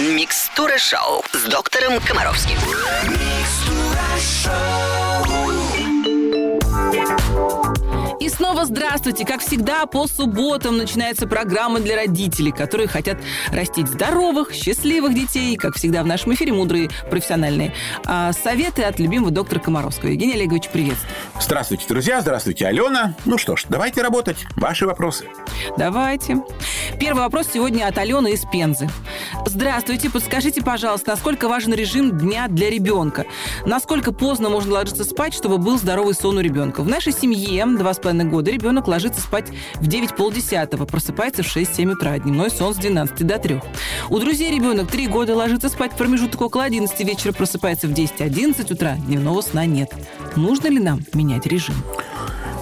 Микстура шоу с доктором Комаровским. И снова здравствуйте. Как всегда, по субботам начинается программа для родителей, которые хотят растить здоровых, счастливых детей. Как всегда, в нашем эфире мудрые, профессиональные а, советы от любимого доктора Комаровского. Евгений Олегович, привет. Здравствуйте, друзья, здравствуйте, Алена. Ну что ж, давайте работать. Ваши вопросы. Давайте. Первый вопрос сегодня от Алены из Пензы. Здравствуйте, подскажите, пожалуйста, насколько важен режим дня для ребенка? Насколько поздно можно ложиться спать, чтобы был здоровый сон у ребенка? В нашей семье два с половиной года ребенок ложится спать в 9 полдесятого, просыпается в 6-7 утра, дневной сон с 12 до 3. У друзей ребенок 3 года ложится спать в промежуток около 11 вечера, просыпается в 10-11 утра, дневного сна нет. Нужно ли нам менять режим?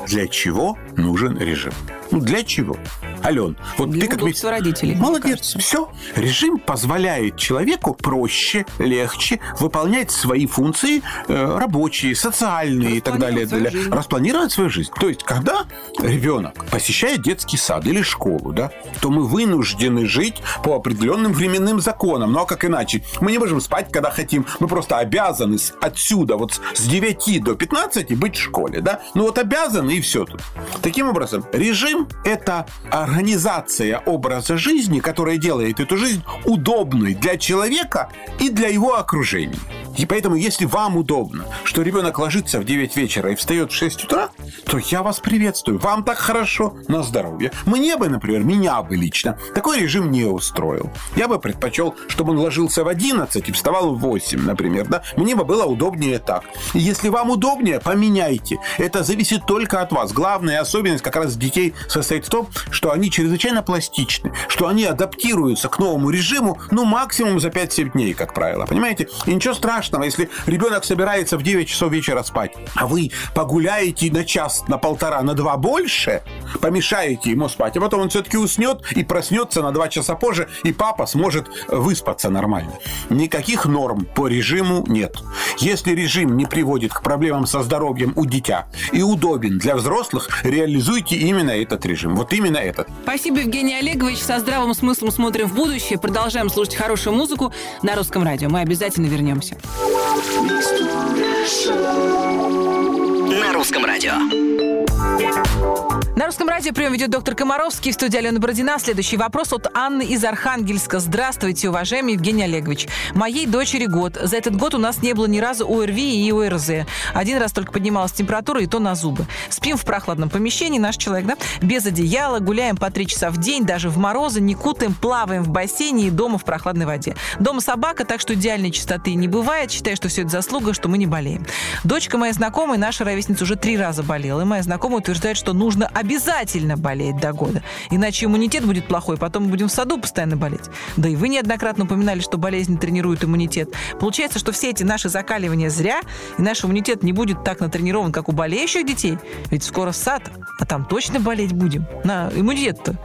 Для чего нужен режим? Ну, для чего? Ален, вот Для ты как удобства родителей, Молодец, все. Режим позволяет человеку проще, легче выполнять свои функции э, рабочие, социальные и так далее. Для- жизнь. Распланировать свою жизнь. То есть, когда ребенок посещает детский сад или школу, да, то мы вынуждены жить по определенным временным законам. Ну а как иначе? Мы не можем спать, когда хотим. Мы просто обязаны отсюда, вот с 9 до 15 быть в школе, да? Ну вот обязаны и все тут. Таким образом, режим – это организация образа жизни, которая делает эту жизнь удобной для человека и для его окружения. И поэтому, если вам удобно, что ребенок ложится в 9 вечера и встает в 6 утра, то я вас приветствую. Вам так хорошо на здоровье. Мне бы, например, меня бы лично такой режим не устроил. Я бы предпочел, чтобы он ложился в 11 и вставал в 8, например. Да? Мне бы было удобнее так. Если вам удобнее, поменяйте. Это зависит только от вас. Главная особенность как раз детей состоит в том, что они чрезвычайно пластичны, что они адаптируются к новому режиму, ну, максимум за 5-7 дней, как правило. Понимаете? И ничего страшного, если ребенок собирается в 9 часов вечера спать, а вы погуляете на час, на полтора, на два больше, помешаете ему спать, а потом он все-таки уснет и проснется на 2 часа позже, и папа сможет выспаться нормально. Никаких норм по режиму нет. Если режим не приводит к проблемам со здоровьем у дитя и удобен для взрослых, реализуйте именно этот режим. Вот именно этот. Спасибо, Евгений Олегович. Со здравым смыслом смотрим в будущее. Продолжаем слушать хорошую музыку на русском радио. Мы обязательно вернемся. На русском радио. На русском радио прием ведет доктор Комаровский в студии Алена Бородина. Следующий вопрос от Анны из Архангельска. Здравствуйте, уважаемый Евгений Олегович. Моей дочери год. За этот год у нас не было ни разу ОРВИ и ОРЗ. Один раз только поднималась температура, и то на зубы. Спим в прохладном помещении, наш человек, да? Без одеяла, гуляем по три часа в день, даже в морозы, не кутаем, плаваем в бассейне и дома в прохладной воде. Дома собака, так что идеальной чистоты не бывает. Считаю, что все это заслуга, что мы не болеем. Дочка моя знакомая, наша ровесница, уже три раза болела. И моя знакомая утверждает, что нужно обязательно болеть до года. Иначе иммунитет будет плохой, потом мы будем в саду постоянно болеть. Да и вы неоднократно упоминали, что болезни тренируют иммунитет. Получается, что все эти наши закаливания зря, и наш иммунитет не будет так натренирован, как у болеющих детей. Ведь скоро сад, а там точно болеть будем. На иммунитет-то.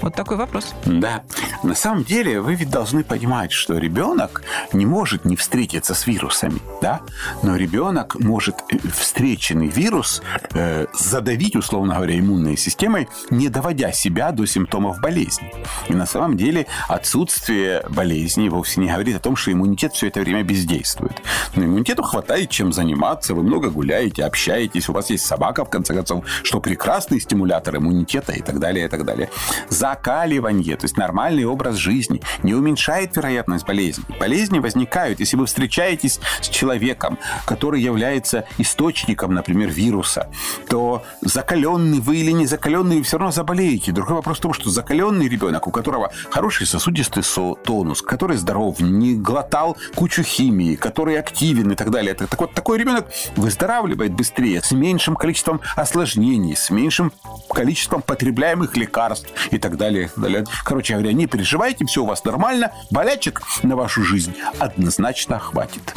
Вот такой вопрос. Да. На самом деле, вы ведь должны понимать, что ребенок не может не встретиться с вирусами, да? Но ребенок может э, встреченный вирус э, задавить, условно говоря, иммунной системой, не доводя себя до симптомов болезни. И на самом деле отсутствие болезни вовсе не говорит о том, что иммунитет все это время бездействует. Но иммунитету хватает чем заниматься, вы много гуляете, общаетесь, у вас есть собака, в конце концов, что прекрасный стимулятор иммунитета и так далее, и так далее. Закаливание, то есть нормальный образ жизни, не уменьшает вероятность болезней. Болезни возникают, если вы встречаетесь с человеком, который является источником, например, вируса, то закаленный вы или не закаленный, все равно заболеете. Другой вопрос в том, что закаленный ребенок, у которого хороший сосудистый со- тонус, который здоров, не глотал кучу химии, который активен и так далее. Так, вот, такой ребенок выздоравливает быстрее, с меньшим количеством осложнений, с меньшим количеством потребляемых лекарств и так далее. Так далее. Короче говоря, не переживайте, все у вас нормально, болячек на вашу жизнь однозначно хватит.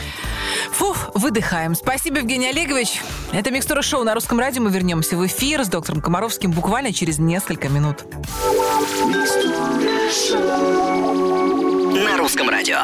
Фух, выдыхаем. Спасибо, Евгений Олегович. Это «Микстура шоу» на русском радио. Мы вернемся в эфир с доктором Комаровским буквально через несколько минут. На русском радио.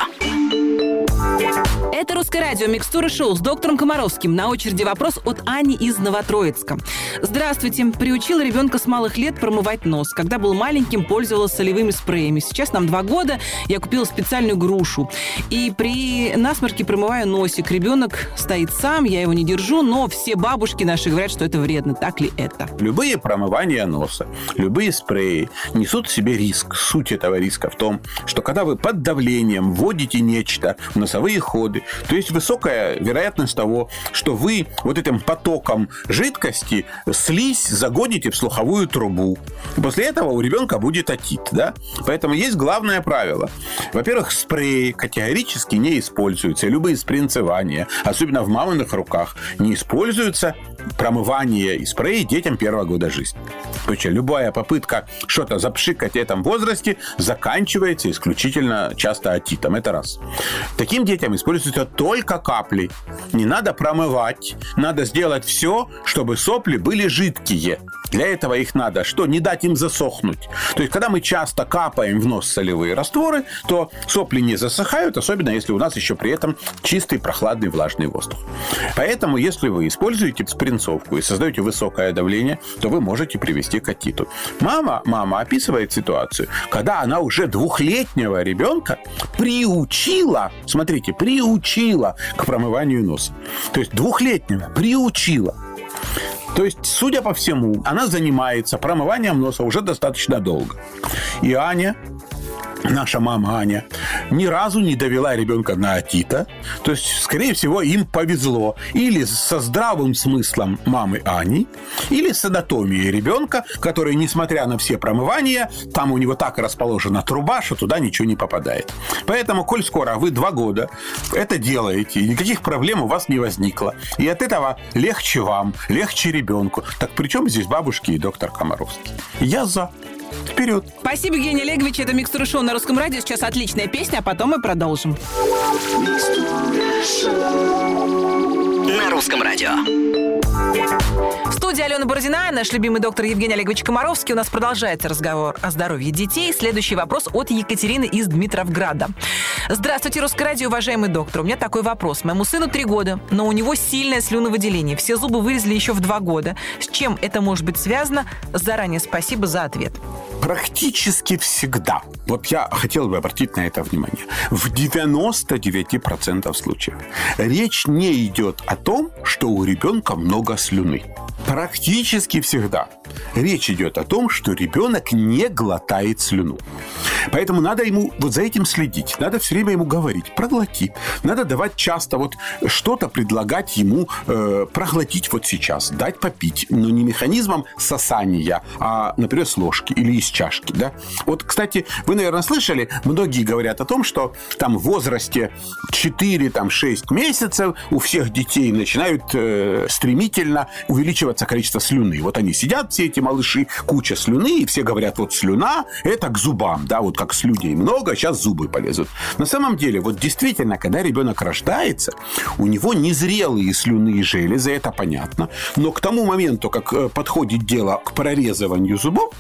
Это «Русское радио. Микстура шоу» с доктором Комаровским. На очереди вопрос от Ани из Новотроицка. Здравствуйте. Приучила ребенка с малых лет промывать нос. Когда был маленьким, пользовалась солевыми спреями. Сейчас нам два года. Я купила специальную грушу. И при насморке промываю носик. Ребенок стоит сам, я его не держу, но все бабушки наши говорят, что это вредно. Так ли это? Любые промывания носа, любые спреи несут в себе риск. Суть этого риска в том, что когда вы под давлением вводите нечто в носовые ходы, то есть высокая вероятность того, что вы вот этим потоком жидкости слизь загоните в слуховую трубу. После этого у ребенка будет отит. Да? Поэтому есть главное правило. Во-первых, спреи категорически не используются. Любые спринцевания, особенно в маминых руках, не используются промывание и спреи детям первого года жизни. Причем любая попытка что-то запшикать в этом возрасте заканчивается исключительно часто отитом. Это раз. Таким детям используются только капли. Не надо промывать. Надо сделать все, чтобы сопли были жидкие. Для этого их надо что? Не дать им засохнуть. То есть, когда мы часто капаем в нос солевые растворы, то сопли не засыхают, особенно если у нас еще при этом чистый, прохладный, влажный воздух. Поэтому, если вы используете спринцовку и создаете высокое давление, то вы можете привести к отиту. Мама, мама описывает ситуацию, когда она уже двухлетнего ребенка приучила, смотрите, приучила к промыванию носа. То есть двухлетнего приучила. То есть, судя по всему, она занимается промыванием носа уже достаточно долго. И Аня наша мама Аня ни разу не довела ребенка на атита. То есть, скорее всего, им повезло. Или со здравым смыслом мамы Ани, или с анатомией ребенка, который, несмотря на все промывания, там у него так расположена труба, что туда ничего не попадает. Поэтому, коль скоро вы два года это делаете, никаких проблем у вас не возникло. И от этого легче вам, легче ребенку. Так при чем здесь бабушки и доктор Комаровский? Я за. Вперед! Спасибо, Евгений Олегович. Это «Микстура шоу» на русском радио. Сейчас отличная песня, а потом мы продолжим. На русском радио. В студии Алена Бородина, наш любимый доктор Евгений Олегович Комаровский. У нас продолжается разговор о здоровье детей. Следующий вопрос от Екатерины из Дмитровграда. Здравствуйте, Русское радио, уважаемый доктор. У меня такой вопрос. Моему сыну три года, но у него сильное слюновыделение. Все зубы вырезали еще в два года. С чем это может быть связано? Заранее спасибо за ответ. Практически всегда. Вот я хотел бы обратить на это внимание. В 99% случаев речь не идет о том, что у ребенка много слюны. Практически всегда речь идет о том, что ребенок не глотает слюну. Поэтому надо ему вот за этим следить. Надо все время ему говорить, проглоти. Надо давать часто вот что-то предлагать ему э, проглотить вот сейчас, дать попить. Но не механизмом сосания, а, например, с ложки или из чашки. Да? Вот, кстати, вы, наверное, слышали, многие говорят о том, что там в возрасте 4-6 месяцев у всех детей начинают э, стремительно увеличиваться количество слюны. Вот они сидят, все эти малыши, куча слюны, и все говорят, вот слюна – это к зубам, да, вот как слюней много, сейчас зубы полезут. На самом деле, вот действительно, когда ребенок рождается, у него незрелые слюны и железы, это понятно, но к тому моменту, как э, подходит дело к прорезыванию зубов,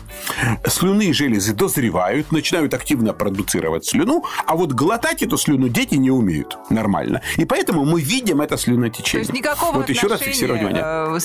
слюны и железы дозревают, начинают активно продуцировать слюну, а вот глотать эту слюну дети не умеют нормально. И поэтому мы видим это слюнотечение. То есть никакого вот еще раз фиксирую внимание. Э,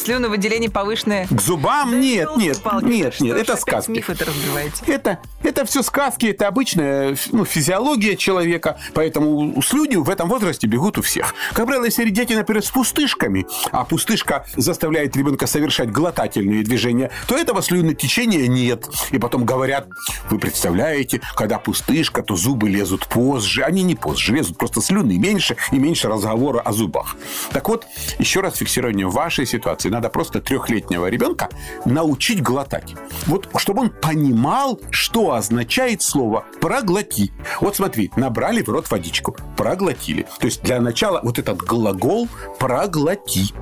слюновыделение повышенное. К зубам нет, нет, нет, нет, это сказки. Миф это разбиваете. Это, это все сказки, это обычная ну, физиология человека, поэтому слюни в этом возрасте бегут у всех. Как правило, если дети, например, с пустышками, а пустышка заставляет ребенка совершать глотательные движения, то этого слюнотечения нет. И потом говорят, вы представляете, когда пустышка, то зубы лезут позже. Они не позже, лезут просто слюны меньше и меньше разговора о зубах. Так вот, еще раз фиксирование вашей ситуации. Надо просто трехлетнего ребенка научить глотать. Вот чтобы он понимал, что означает слово «проглоти». Вот смотри, набрали в рот водичку, проглотили. То есть для начала вот этот глагол «проглоти».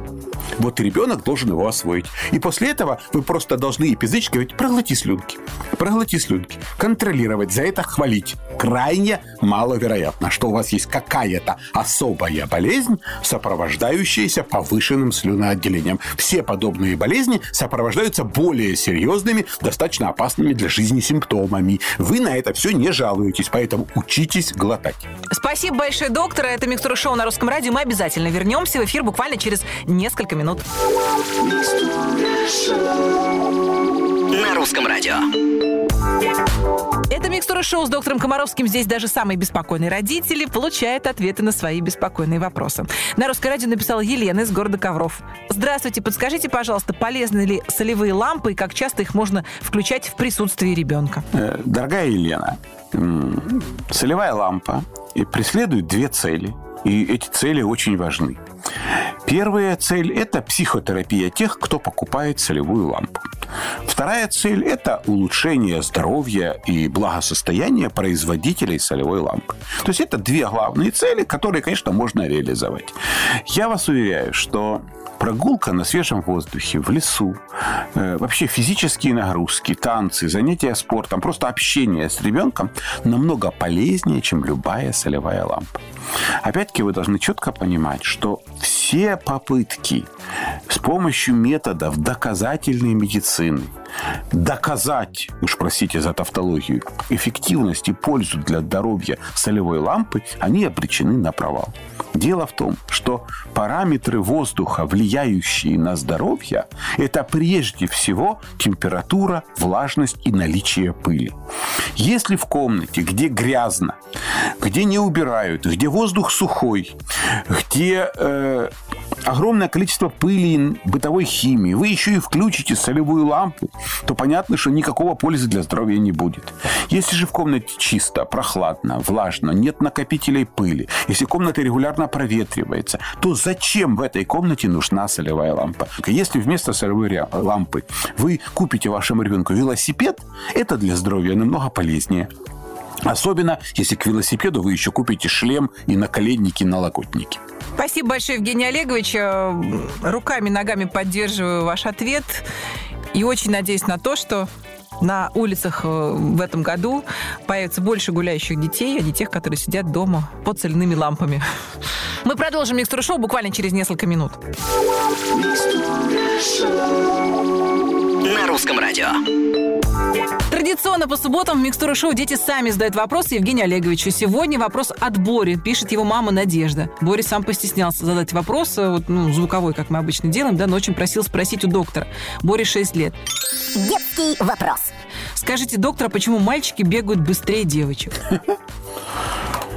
Вот ребенок должен его освоить. И после этого вы просто должны язычки говорить, проглоти слюнки, проглоти слюнки. Контролировать, за это хвалить. Крайне маловероятно, что у вас есть какая-то особая болезнь, сопровождающаяся повышенным слюноотделением. Все подобные болезни сопровождаются более серьезными, достаточно опасными для жизни симптомами. Вы на это все не жалуетесь, поэтому учитесь глотать. Спасибо большое, доктор. Это «Микстура шоу» на русском радио. Мы обязательно вернемся в эфир буквально через несколько минут. На русском радио. Это «Микстура шоу» с доктором Комаровским. Здесь даже самые беспокойные родители получают ответы на свои беспокойные вопросы. На русское радио написала Елена из города Ковров. Здравствуйте, подскажите, пожалуйста, полезны ли солевые лампы и как часто их можно включать в присутствии ребенка? Э, Дорогая Елена, солевая лампа преследует две цели. И эти цели очень важны. Первая цель – это психотерапия тех, кто покупает солевую лампу. Вторая цель – это улучшение здоровья и благосостояния производителей солевой лампы. То есть это две главные цели, которые, конечно, можно реализовать. Я вас уверяю, что прогулка на свежем воздухе, в лесу, э, вообще физические нагрузки, танцы, занятия спортом, просто общение с ребенком намного полезнее, чем любая солевая лампа. Опять-таки вы должны четко понимать, что все попытки с помощью методов доказательной медицины доказать, уж простите за тавтологию, эффективность и пользу для здоровья солевой лампы, они обречены на провал. Дело в том, что параметры воздуха, влияющие на здоровье, это прежде всего температура, влажность и наличие пыли. Если в комнате, где грязно, где не убирают, где воздух сухой, где э, огромное количество пыли, бытовой химии, вы еще и включите солевую лампу, то понятно, что никакого пользы для здоровья не будет. Если же в комнате чисто, прохладно, влажно, нет накопителей пыли, если комната регулярно проветривается, то зачем в этой комнате нужна солевая лампа? Если вместо солевой лампы вы купите вашему ребенку велосипед, это для здоровья намного полезнее. Особенно, если к велосипеду вы еще купите шлем и наколенники, и налокотники. Спасибо большое, Евгений Олегович. Э, Руками, ногами поддерживаю ваш ответ. И очень надеюсь на то, что на улицах э, в этом году появится больше гуляющих детей, а не тех, которые сидят дома под соляными лампами. Мы продолжим микстуру шоу буквально через несколько минут. На русском радио. Традиционно по субботам в Микстура Шоу дети сами задают вопросы Евгению Олеговичу. Сегодня вопрос от Бори, пишет его мама Надежда. Боря сам постеснялся задать вопрос, э, вот, ну, звуковой, как мы обычно делаем, да, но очень просил спросить у доктора. Боре 6 лет. Детский вопрос. Скажите, доктор, а почему мальчики бегают быстрее девочек?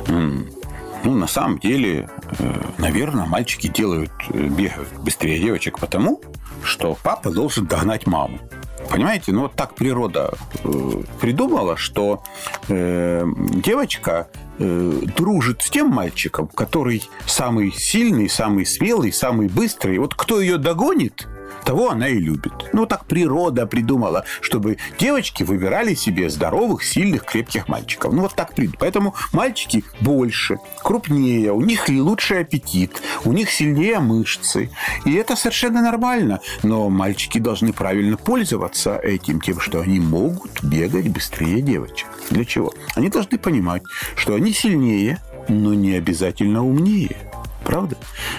Ну, на самом деле, э, наверное, мальчики делают, э, бегают быстрее девочек потому, что папа должен догнать маму. Понимаете, ну вот так природа э, придумала, что э, девочка э, дружит с тем мальчиком, который самый сильный, самый смелый, самый быстрый. Вот кто ее догонит, того она и любит. Ну, так природа придумала, чтобы девочки выбирали себе здоровых, сильных, крепких мальчиков. Ну, вот так придумала. Поэтому мальчики больше, крупнее, у них лучший аппетит, у них сильнее мышцы. И это совершенно нормально. Но мальчики должны правильно пользоваться этим, тем, что они могут бегать быстрее девочек. Для чего? Они должны понимать, что они сильнее, но не обязательно умнее. Правда?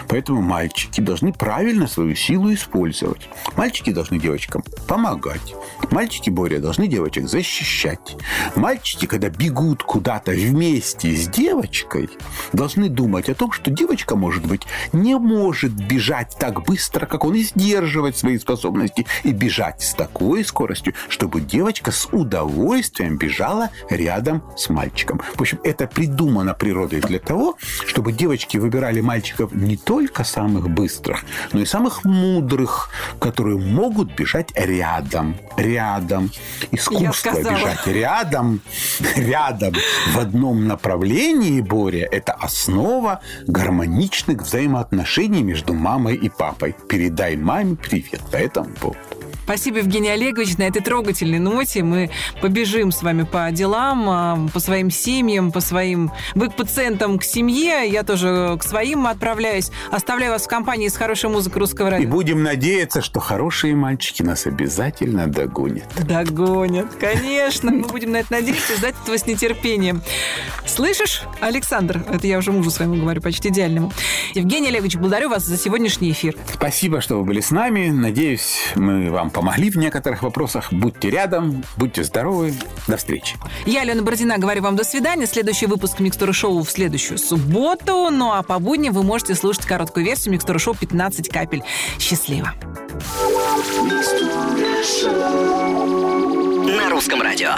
Поэтому мальчики должны правильно свою силу использовать. Мальчики должны девочкам помогать. Мальчики, Боря, должны девочек защищать. Мальчики, когда бегут куда-то вместе с девочкой, должны думать о том, что девочка, может быть, не может бежать так быстро, как он, и сдерживать свои способности, и бежать с такой скоростью, чтобы девочка с удовольствием бежала рядом с мальчиком. В общем, это придумано природой для того, чтобы девочки выбирали мальчиков не только самых быстрых, но и самых мудрых, которые могут бежать рядом. Рядом. Искусство бежать рядом, рядом в одном направлении, Боря, это основа гармоничных взаимоотношений между мамой и папой. Передай маме привет по этому поводу. Спасибо, Евгений Олегович. На этой трогательной ноте мы побежим с вами по делам, а, по своим семьям, по своим... Вы к пациентам, к семье, я тоже к своим отправляюсь. Оставляю вас в компании с хорошей музыкой русского И радио. будем надеяться, что хорошие мальчики нас обязательно догонят. Догонят, конечно. Мы будем на это надеяться и ждать этого с нетерпением. Слышишь, Александр? Это я уже мужу своему говорю, почти идеальному. Евгений Олегович, благодарю вас за сегодняшний эфир. Спасибо, что вы были с нами. Надеюсь, мы вам помогли в некоторых вопросах. Будьте рядом, будьте здоровы. До встречи. Я, Алена Бородина, говорю вам до свидания. Следующий выпуск Микстуры Шоу в следующую субботу. Ну а по будням вы можете слушать короткую версию Микстуры Шоу 15 капель. Счастливо. На русском радио.